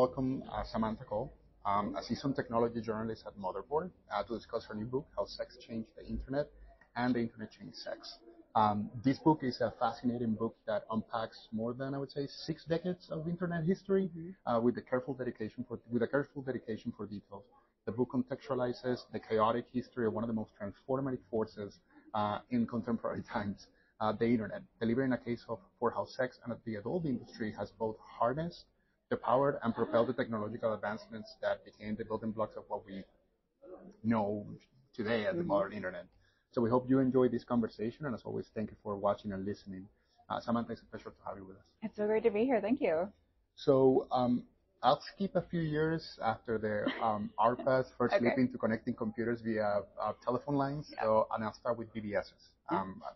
welcome uh, Samantha Cole, um, a seasoned technology journalist at Motherboard, uh, to discuss her new book, How Sex Changed the Internet and the Internet Changed Sex. Um, this book is a fascinating book that unpacks more than I would say six decades of internet history mm-hmm. uh, with a careful dedication for with a careful dedication for details. The book contextualizes the chaotic history of one of the most transformative forces uh, in contemporary times, uh, the internet, delivering a case of for how sex and the adult industry has both harnessed the power and propelled the technological advancements that became the building blocks of what we know today as the mm-hmm. modern internet. So we hope you enjoyed this conversation, and as always, thank you for watching and listening. Uh, Samantha, it's a pleasure to have you with us. It's so great to be here. Thank you. So um, I'll skip a few years after the um, ARPAs first okay. leap into connecting computers via uh, telephone lines. Yeah. So, and I'll start with BBSs. Um, a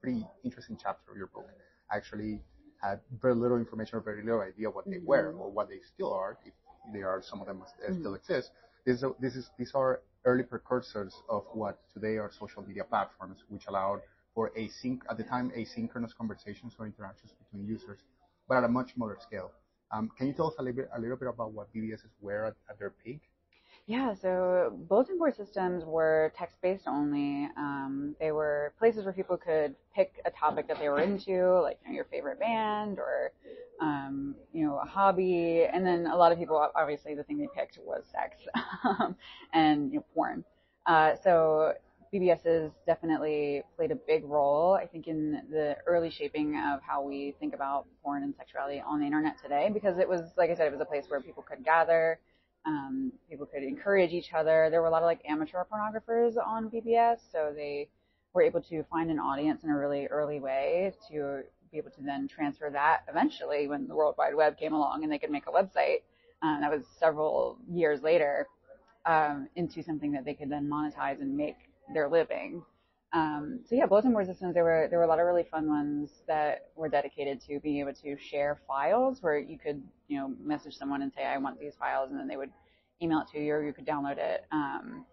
pretty interesting chapter of your book. Actually, had very little information or very little idea what they were mm-hmm. or what they still are, if they are some of them mm-hmm. still exist. This is, this is, these are early precursors of what today are social media platforms, which allowed for async, at the time, asynchronous conversations or interactions between users, but at a much smaller scale. Um, can you tell us a little bit, a little bit about what BBSs were at, at their peak? Yeah, so bulletin board systems were text-based only. Um, they were places where people could pick a topic that they were into, like you know, your favorite band or um, you know a hobby, and then a lot of people obviously the thing they picked was sex and you know, porn. Uh, so BBSs definitely played a big role, I think, in the early shaping of how we think about porn and sexuality on the internet today, because it was, like I said, it was a place where people could gather um, people could encourage each other. There were a lot of like amateur pornographers on BBS, so they were able to find an audience in a really early way to be able to then transfer that eventually when the World Wide Web came along and they could make a website. Um, that was several years later um, into something that they could then monetize and make their living. Um, so yeah, bulletin board systems. There were there were a lot of really fun ones that were dedicated to being able to share files, where you could you know message someone and say I want these files, and then they would email it to you, or you could download it um,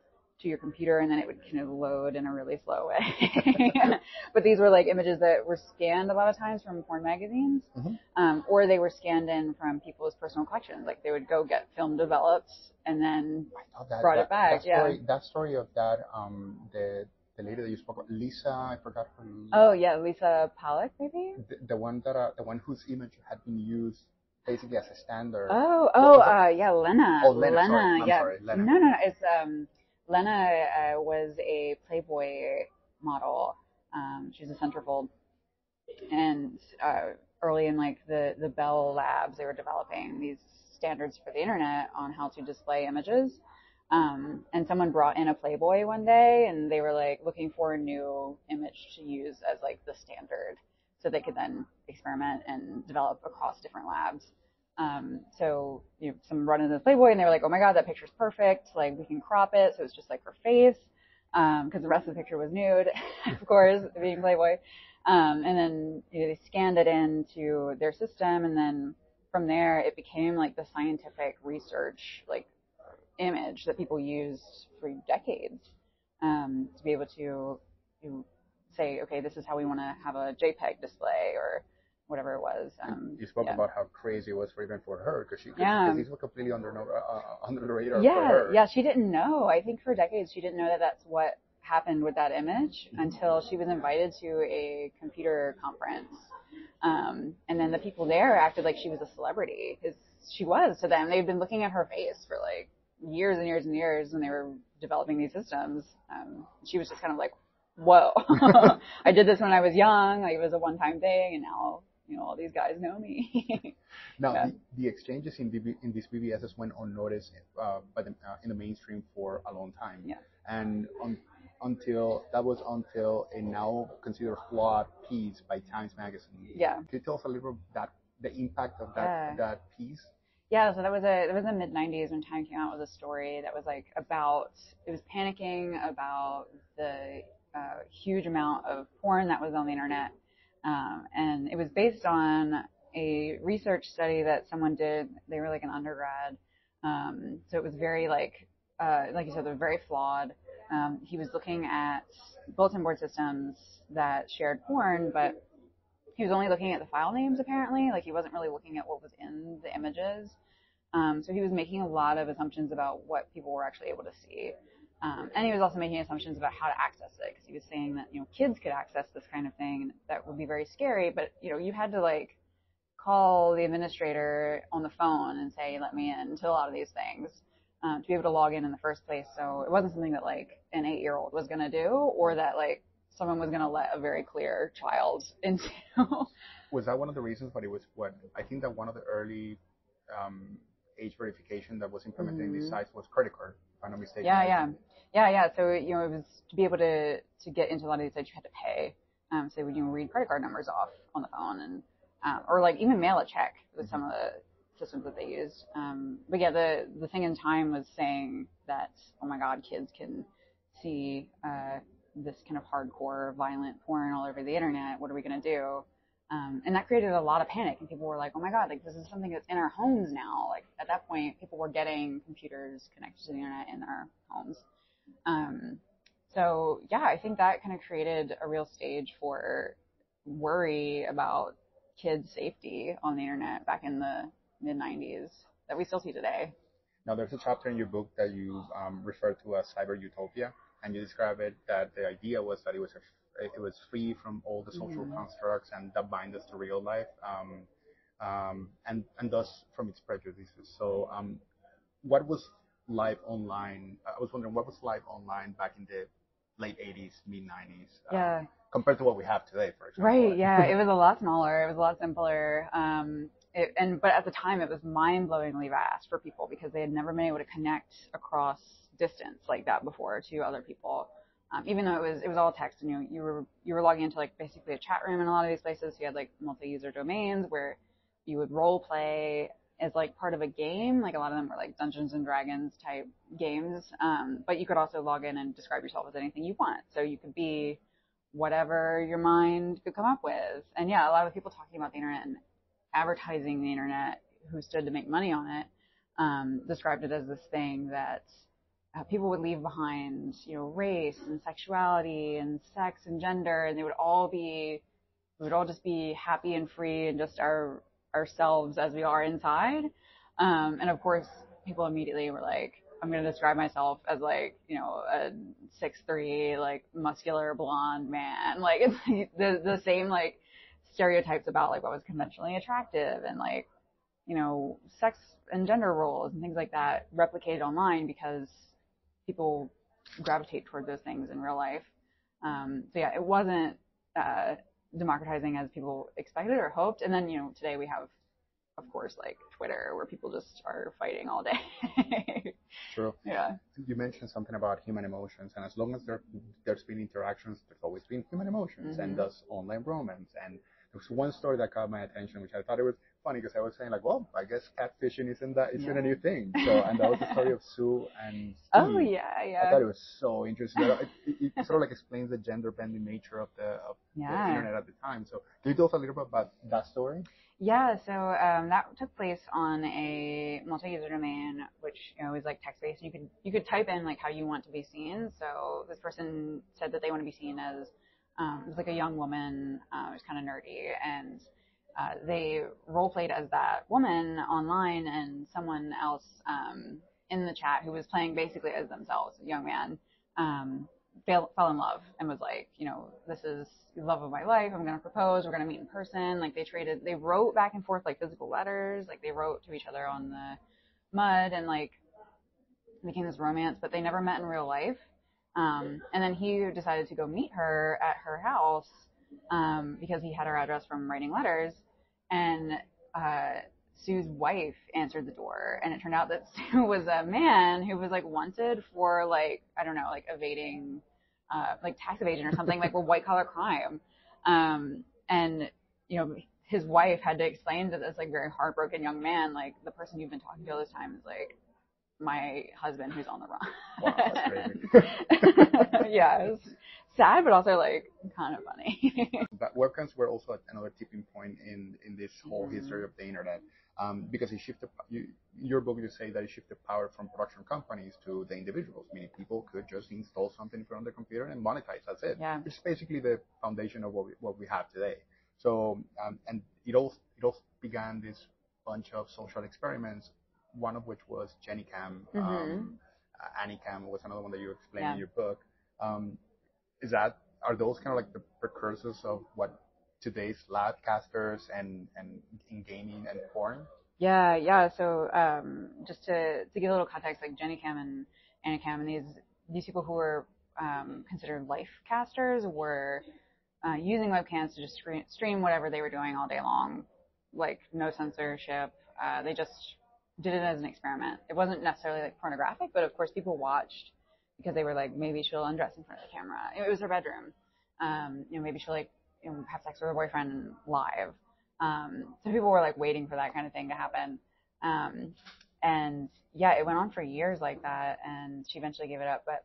to your computer, and then it would kind of load in a really slow way. but these were like images that were scanned a lot of times from porn magazines, mm-hmm. um, or they were scanned in from people's personal collections. Like they would go get film developed and then that, brought that, it back. That story, yeah. That story of that um, the the lady that you spoke about, Lisa, I forgot her name. Oh yeah, Lisa Pollak, maybe. The, the one that uh, the one whose image had been used basically as a standard. Oh, oh, uh, yeah, Lena. Oh, Lena. Lena sorry. yeah. Sorry, Lena. No, no, it's um, Lena uh, was a Playboy model. Um, she's a centerfold, and uh, early in like the the Bell Labs, they were developing these standards for the internet on how to display images. Um, and someone brought in a Playboy one day and they were like looking for a new image to use as like the standard so they could then experiment and develop across different labs. Um, so, you know, some run into the Playboy and they were like, oh my God, that picture's perfect. Like we can crop it. So it's just like her face. Um, cause the rest of the picture was nude, of course, being Playboy. Um, and then, you know, they scanned it into their system and then from there it became like the scientific research, like image that people used for decades um, to be able to, to say, okay, this is how we want to have a JPEG display or whatever it was. Um, you spoke yeah. about how crazy it was for even for her because she yeah. these were completely under uh, uh, under the radar yeah, Yeah, she didn't know. I think for decades she didn't know that that's what happened with that image mm-hmm. until she was invited to a computer conference. Um, and then the people there acted like she was a celebrity because she was to them. They'd been looking at her face for like years and years and years when they were developing these systems. Um, she was just kind of like, whoa, I did this when I was young. Like it was a one-time thing, and now you know all these guys know me. now yeah. the, the, exchanges in, in these BBSs went unnoticed uh, by the, uh, in the mainstream for a long time. Yeah. And on, until that was until a now considered flawed piece by Times Magazine. Yeah. Can you tell us a little that the impact of that that piece? Yeah, so that was a it was the mid '90s when Time came out with a story that was like about it was panicking about the uh, huge amount of porn that was on the internet, um, and it was based on a research study that someone did. They were like an undergrad, um, so it was very like uh, like you said, they're very flawed. Um, he was looking at bulletin board systems that shared porn, but he was only looking at the file names apparently. Like he wasn't really looking at what was in the images. Um, so he was making a lot of assumptions about what people were actually able to see. Um, and he was also making assumptions about how to access it because he was saying that you know kids could access this kind of thing that would be very scary, but you know you had to like call the administrator on the phone and say let me in to a lot of these things um, to be able to log in in the first place. So it wasn't something that like an eight year old was going to do or that like someone was going to let a very clear child into. was that one of the reasons? But it was what I think that one of the early um, age verification that was implemented mm-hmm. in these sites was credit card, if I'm not mistaken. Yeah, yeah, yeah, yeah. So you know, it was to be able to to get into a lot of these sites, you had to pay. Um, so you read credit card numbers off on the phone, and um, or like even mail a check with mm-hmm. some of the systems that they used. Um, but yeah, the the thing in time was saying that oh my God, kids can see uh, this kind of hardcore violent porn all over the internet. What are we gonna do? Um, and that created a lot of panic, and people were like, "Oh my God, like this is something that's in our homes now." Like at that point, people were getting computers connected to the internet in their homes. Um, so yeah, I think that kind of created a real stage for worry about kids' safety on the internet back in the mid '90s that we still see today. Now, there's a chapter in your book that you um, refer to as cyber utopia, and you describe it that the idea was that it was a it was free from all the social constructs and that bind us to real life, um, um, and and thus from its prejudices. So, um, what was life online? I was wondering what was life online back in the late 80s, mid 90s. Um, yeah. Compared to what we have today, for example. Right. Yeah. it was a lot smaller. It was a lot simpler. Um, it, and but at the time, it was mind-blowingly vast for people because they had never been able to connect across distance like that before to other people um, even though it was it was all text and you you were you were logging into like basically a chat room in a lot of these places. You had like multi-user domains where you would role play as like part of a game. Like a lot of them were like Dungeons and Dragons type games. Um, but you could also log in and describe yourself as anything you want. So you could be whatever your mind could come up with. And yeah, a lot of people talking about the internet and advertising the internet who stood to make money on it um, described it as this thing that uh, people would leave behind, you know, race and sexuality and sex and gender, and they would all be, we would all just be happy and free and just our ourselves as we are inside. Um, and of course, people immediately were like, I'm going to describe myself as like, you know, a six three, like muscular blonde man. Like it's the the same like stereotypes about like what was conventionally attractive and like, you know, sex and gender roles and things like that replicated online because people gravitate toward those things in real life. Um, so yeah, it wasn't uh, democratizing as people expected or hoped. And then you know today we have, of course, like Twitter where people just are fighting all day. True. Yeah. You mentioned something about human emotions, and as long as there there's been interactions, there's always been human emotions, mm-hmm. and thus online romance. And there was one story that caught my attention, which I thought it was funny because I was saying like, well, I guess catfishing isn't that isn't yeah. a new thing. So and that was the story of Sue and oh, Steve. Oh yeah, yeah. I thought it was so interesting. it, it, it, sort of like explains the gender bending nature of the of yeah. the internet at the time. So can you tell us a little bit about that story? Yeah, so um, that took place on a multi-user domain, which you know is like text-based. You could you could type in like how you want to be seen. So this person said that they want to be seen as um, it was like a young woman, uh, it was kind of nerdy, and uh, they role played as that woman online, and someone else um, in the chat who was playing basically as themselves, a young man, um, fell, fell in love and was like, you know, this is the love of my life. I'm going to propose. We're going to meet in person. Like they traded, they wrote back and forth like physical letters. Like they wrote to each other on the MUD and like became this romance, but they never met in real life. Um, and then he decided to go meet her at her house um, because he had her address from writing letters. And uh, Sue's wife answered the door, and it turned out that Sue was a man who was like wanted for like I don't know, like evading, uh, like tax evasion or something, like a white collar crime. Um, and you know, his wife had to explain to this like very heartbroken young man, like the person you've been talking to all this time is like my husband who's on the run. Wow, yeah, it was sad, but also like kind of funny. but webcams were also another tipping point in in this whole mm-hmm. history of the internet. Um, because it shifted, you, in your book you say that it shifted power from production companies to the individuals, meaning people could just install something from their computer and monetize. That's it. Yeah. Is basically the foundation of what we, what we have today. So, um, and it all it all began this bunch of social experiments one of which was JenniCam. Mhm. Um, was another one that you explained Yeah. in your book. Um, are those kind of like the precursors of what today's loudcasters and and in gaming and porn? Yeah, yeah. So um, just to, to give a little context, like JenniCam and Anacam and these these people who were um, considered life casters were uh, using webcams to just stream whatever they were doing all day long, like no censorship. Uh, they just did it as an experiment. It wasn't necessarily like pornographic, but of course people watched because they were like, maybe she'll undress in front of the camera. It was her bedroom. Um, you know, maybe she'll like you know, have sex with her boyfriend live. Um, so people were like waiting for that kind of thing to happen. Um, and yeah, it went on for years like that, and she eventually gave it up. But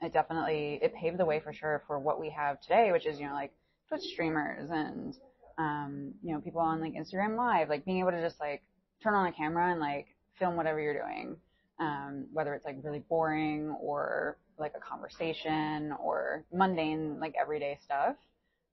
it definitely it paved the way for sure for what we have today, which is you know like Twitch streamers and um, you know people on like Instagram Live, like being able to just like turn on a camera and like film whatever you're doing, whether it's like really boring or like a conversation or mundane like everyday stuff.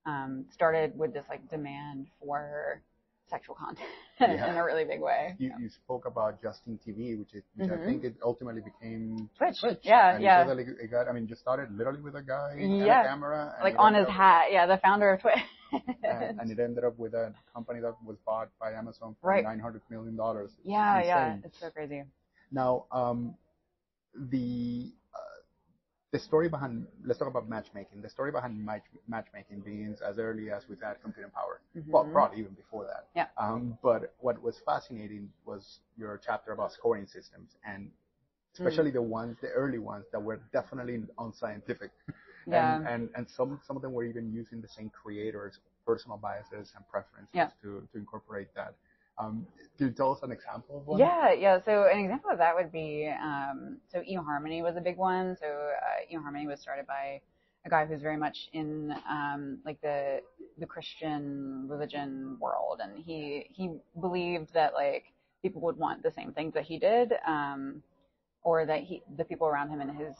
Um, started with this like demand for sexual content Yeah. in a really big way. You, you spoke about Justin TV, which is which I Mhm. think it ultimately became Twitch, Twitch. yeah, and yeah. it it got, I mean, just started literally with a guy and Yeah. a camera, and like on his hat. Yeah, the founder of Twitch. and, and it ended up with a company that was bought by Amazon for Right. nine hundred million dollars. yeah, yeah, it's so crazy. Now, um, the uh, the story behind let's talk about matchmaking. The story behind match, matchmaking begins as early as we've had computing power. Well, Mhm. probably even before that. Yeah. Um, but what was fascinating was your chapter about scoring systems and especially the ones, the early ones that were definitely unscientific. Yeah. And, and, and some, some of them were even using the same creators' personal biases and preferences Yeah. to, to incorporate that. Um, can you tell us an example of one? Yeah, yeah. So an example of that would be um, so eHarmony was a big one. So uh, eHarmony was started by a guy who's very much in um, like the the Christian religion world, and he he believed that like people would want the same things that he did, um, or that he the people around him in his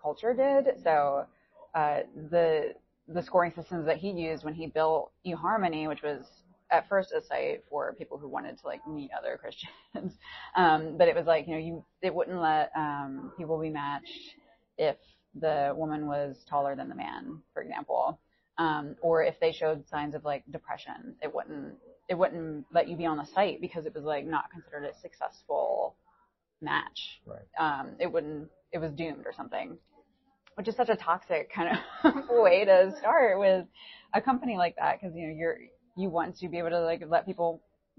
culture did. So uh, the the scoring systems that he used when he built eHarmony, which was at first a site for people who wanted to like meet other Christians. Um, but it was like, you know, you, it wouldn't let, um, people be matched if the woman was taller than the man, for example. Um, or if they showed signs of like depression, it wouldn't, it wouldn't let you be on the site because it was like not considered a successful match. Right. Um, it wouldn't, it was doomed or something. Which is such a toxic kind of way to start with a company like that because you know you're you want to be able to like let people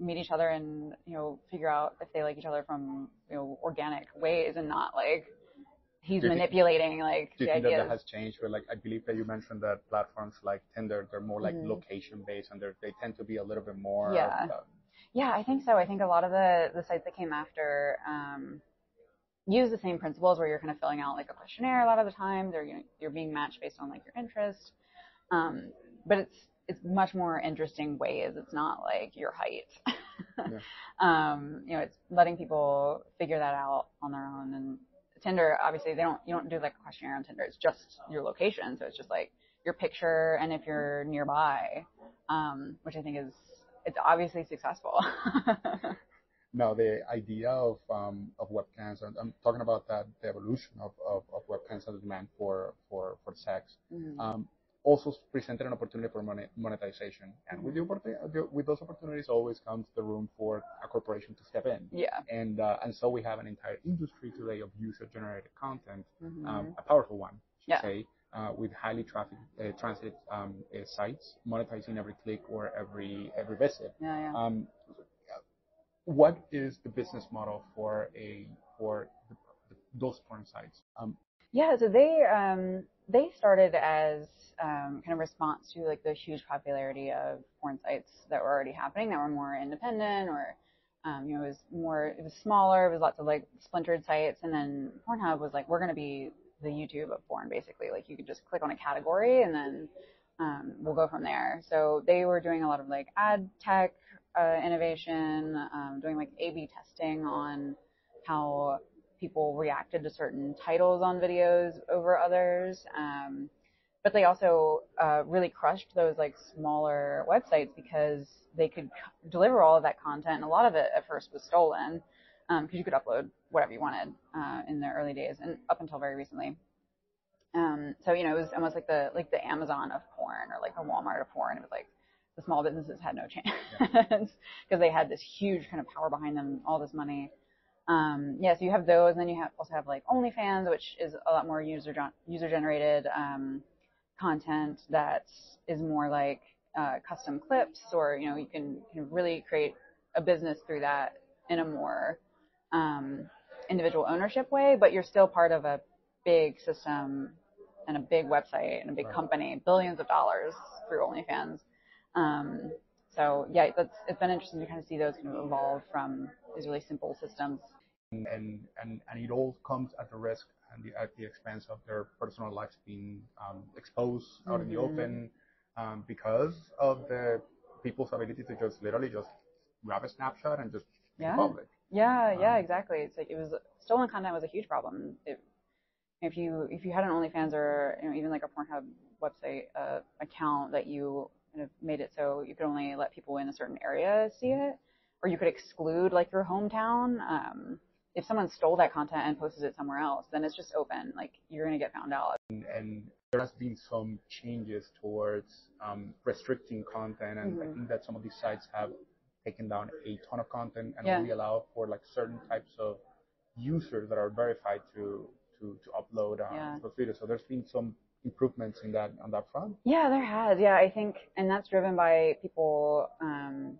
meet each other and you know figure out if they like each other from you know organic ways and not like he's you think- manipulating like Do you the think that ideas. that has changed? Where like I believe that you mentioned that platforms like Tinder, they're more like Mhm. location based and they they tend to be a little bit more. Yeah. uh, Yeah, I think so. I think a lot of the the sites that came after um, use the same principles where you're kind of filling out like a questionnaire a lot of the time. They're you know, you're being matched based on like your interest, um, but it's it's much more interesting ways. It's not like your height. Yeah. um, you know, it's letting people figure that out on their own. And Tinder, obviously, they don't you don't do like a questionnaire on Tinder. It's just your location, so it's just like your picture and if you're nearby, um, which I think is it's obviously successful. Now the idea of um, of webcams, I'm talking about that the evolution of, of, of webcams and the demand for for for sex, Mhm. um, also presented an opportunity for monetization. And with the, opportu- the- with those opportunities, always comes the room for a corporation to step in. yeah. And uh, and so we have an entire industry today of user generated content, Mhm. um, a powerful one, I should say, uh, with highly traffic uh, transit um, uh, sites, monetizing every click or every every visit. yeah, yeah. Um, what is the business model for a for the, the, those porn sites? Um, Yeah, so they um, they started as um, kind of response to like the huge popularity of porn sites that were already happening that were more independent or um, you know it was more it was smaller. It was lots of like splintered sites, and then Pornhub was like we're going to be the YouTube of porn basically. Like you could just click on a category and then um, we'll go from there. So they were doing a lot of like ad tech uh, innovation, um, doing like A/B testing on how people reacted to certain titles on videos over others. Um, but they also uh, really crushed those like smaller websites because they could c- deliver all of that content. And a lot of it at first was stolen. because you could upload whatever you wanted uh, in the early days and up until very recently. Um, so you know, it was almost like the like the Amazon of porn or like the Walmart of porn. It was like the small businesses had no chance because yeah. they had this huge kind of power behind them, all this money. Um, yeah, so you have those, and then you have also have like OnlyFans, which is a lot more user user generated um, content that is more like uh, custom clips, or you know, you can, can really create a business through that in a more um, individual ownership way, but you're still part of a big system and a big website and a big right. company, billions of dollars through OnlyFans. Um, so yeah, that's it's been interesting to kind of see those kind of evolve from these really simple systems. And and and it all comes at the risk and the, at the expense of their personal lives being um, exposed out mm-hmm. in the mm-hmm. open um, because of the people's ability to just literally just grab a snapshot and just yeah. public. Yeah, yeah, um, exactly. It's like it was stolen content was a huge problem. It, if you if you had an OnlyFans or you know, even like a Pornhub website uh, account that you kind of made it so you could only let people in a certain area see it, or you could exclude like your hometown. Um, if someone stole that content and posted it somewhere else, then it's just open. Like you're gonna get found out. And, and there has been some changes towards um, restricting content, and mm-hmm. I think that some of these sites have taken down a ton of content and yeah. only allow for like certain types of users that are verified to to to upload uh, yeah. those videos. So there's been some improvements in that on that front. Yeah, there has. Yeah, I think, and that's driven by people. Um,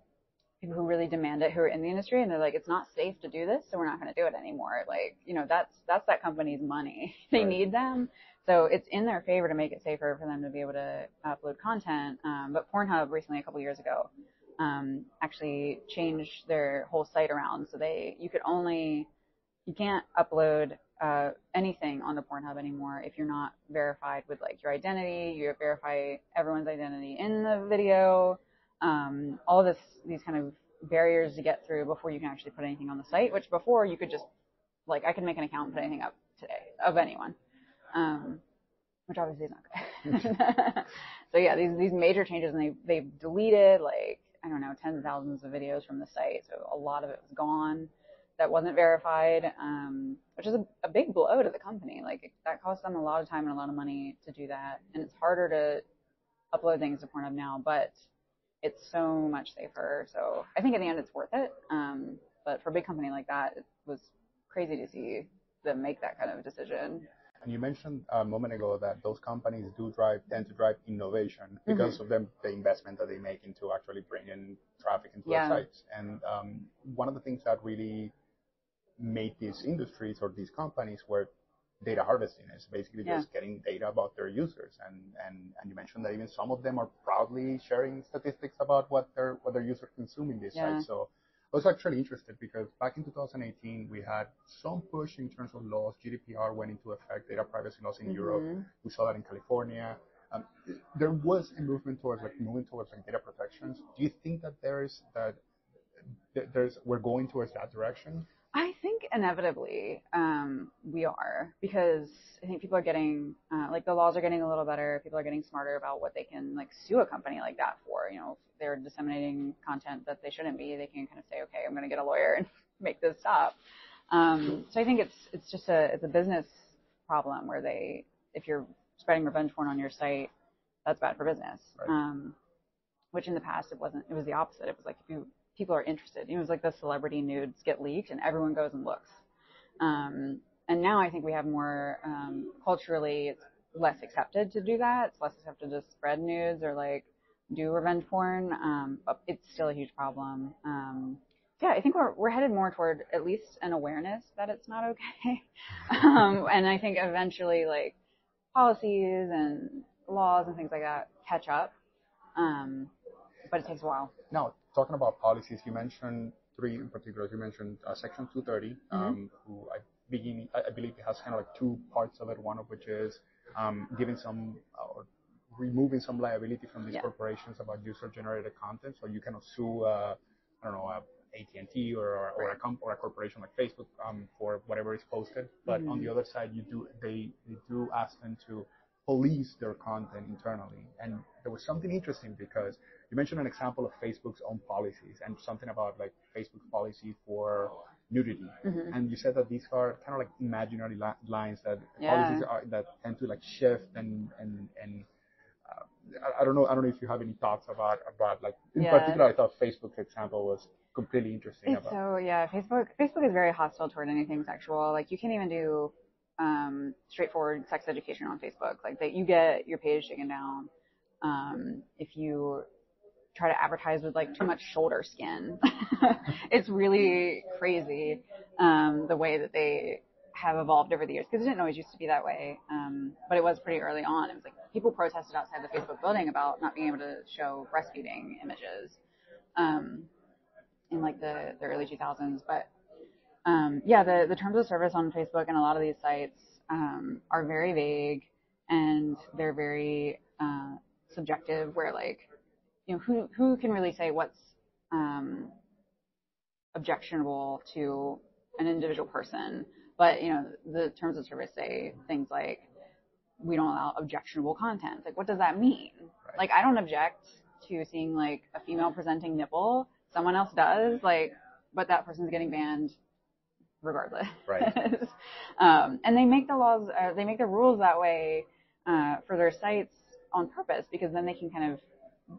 people who really demand it who are in the industry and they're like it's not safe to do this so we're not going to do it anymore like you know that's that's that company's money they right. need them so it's in their favor to make it safer for them to be able to upload content um, but pornhub recently a couple years ago um, actually changed their whole site around so they you could only you can't upload uh, anything onto Pornhub anymore if you're not verified with like your identity. You verify everyone's identity in the video. Um, all this these kind of barriers to get through before you can actually put anything on the site. Which before you could just like I could make an account and put anything up today of anyone, um, which obviously is not good. so yeah, these these major changes and they they've deleted like I don't know tens of thousands of videos from the site. So a lot of it was gone that wasn't verified, um, which is a, a, big blow to the company. Like that costs them a lot of time and a lot of money to do that, and it's harder to upload things to Pornhub now, but it's so much safer. So I think in the end it's worth it. Um, but for a big company like that, it was crazy to see them make that kind of decision. And you mentioned a moment ago that those companies do drive tend to drive innovation because mm-hmm. of them the investment that they make into actually bringing traffic into yeah. their sites. And um, one of the things that really made these industries or these companies where data harvesting is basically yeah. just getting data about their users and, and, and you mentioned that even some of them are proudly sharing statistics about what their what their users consume in these yeah. sites. So I was actually interested because back in 2018 we had some push in terms of laws. GDPR went into effect, data privacy laws in mm-hmm. Europe. We saw that in California. Um, there was a movement towards like moving towards like data protections. Do you think that there is that there's we're going towards that direction? Inevitably um, we are because I think people are getting uh, like the laws are getting a little better. People are getting smarter about what they can like sue a company like that for. You know, if they're disseminating content that they shouldn't be, they can kind of say, okay, I'm going to get a lawyer and make this stop. Um, so I think it's it's just a it's a business problem where they if you're spreading revenge porn on your site, that's bad for business. Right. Um, which in the past it wasn't. It was the opposite. It was like if you people are interested. It was like the celebrity nudes get leaked and everyone goes and looks. Um, and now I think we have more um, culturally, it's less accepted to do that. It's less accepted to spread nudes or like do revenge porn. Um, but it's still a huge problem. Um, yeah, I think we're we're headed more toward at least an awareness that it's not okay. um, and I think eventually like policies and laws and things like that catch up. Um, but it takes a while. No, talking about policies, you mentioned three in particular. You mentioned uh, Section 230, mm-hmm. um, who I, begin, I, believe it has kind of like two parts of it. One of which is um, giving some uh, or removing some liability from these yeah. corporations about user-generated content. So you cannot sue, uh, I don't know, uh, AT&T or, or, or, a comp- or a corporation like Facebook um, for whatever is posted. But mm-hmm. on the other side, you do they, they do ask them to police their content internally. And there was something interesting because you mentioned an example of Facebook's own policies and something about like Facebook's policy for nudity. Mhm. And you said that these are kind of like imaginary li- lines that Yeah. policies are that tend to like shift and and and. Uh, I, I don't know. I don't know if you have any thoughts about about like in Yeah. particular. I thought Facebook's example was completely interesting. It's About so yeah, Facebook Facebook is very hostile toward anything sexual. Like you can't even do um, straightforward sex education on Facebook. Like that you get your page taken down um, if you try to advertise with like too much shoulder skin. it's really crazy um, the way that they have evolved over the years because it didn't always used to be that way. Um, but it was pretty early on. It was like people protested outside the Facebook building about not being able to show breastfeeding images. Um, in like the, the early 2000s. But um, yeah, the, the terms of service on Facebook and a lot of these sites um, are very vague and they're very uh, subjective. Where like, you know, who who can really say what's um, objectionable to an individual person? But you know, the terms of service say things like we don't allow objectionable content. Like, what does that mean? Right. Like, I don't object to seeing like a female presenting nipple. Someone else does. Like, but that person's getting banned regardless. Right. um, and they make the laws, uh, they make the rules that way uh, for their sites on purpose because then they can kind of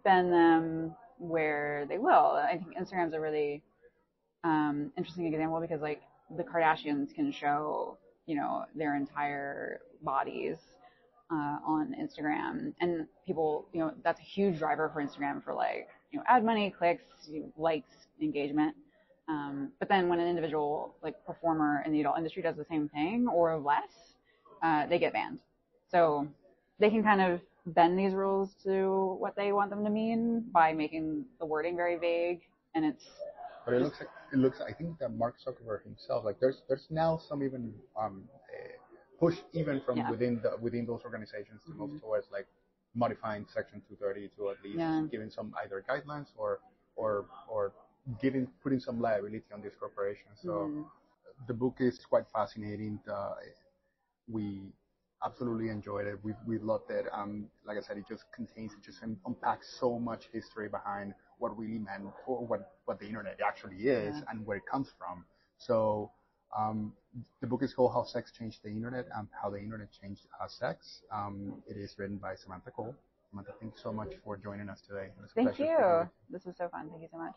bend them where they will. I think Instagram's a really um, interesting example because like the Kardashians can show, you know, their entire bodies uh, on Instagram, and people, you know, that's a huge driver for Instagram for like, you know, ad money, clicks, likes, engagement. Um, but then when an individual like performer in the adult industry does the same thing or less, uh, they get banned. So they can kind of bend these rules to what they want them to mean by making the wording very vague, and it's But it looks like it looks. I think that Mark Zuckerberg himself, like there's there's now some even um, uh, push even from Yeah. within the within those organizations to move towards like modifying Section 230 to at least Yeah. giving some either guidelines or or or giving putting some liability on these corporations. So Mhm. the book is quite fascinating. Uh, we absolutely enjoyed it. We we loved it. Um, like I said, it just contains, it just unpacks so much history behind what really meant or what what the internet actually is Yeah. and where it comes from. So. Um, the book is called How Sex Changed the Internet and How the Internet Changed uh, Sex. Um, it is written by Samantha Cole. Samantha, thank you so much for joining us today. It was a Thank pleasure you. speaking with This was so fun. Thank you so much.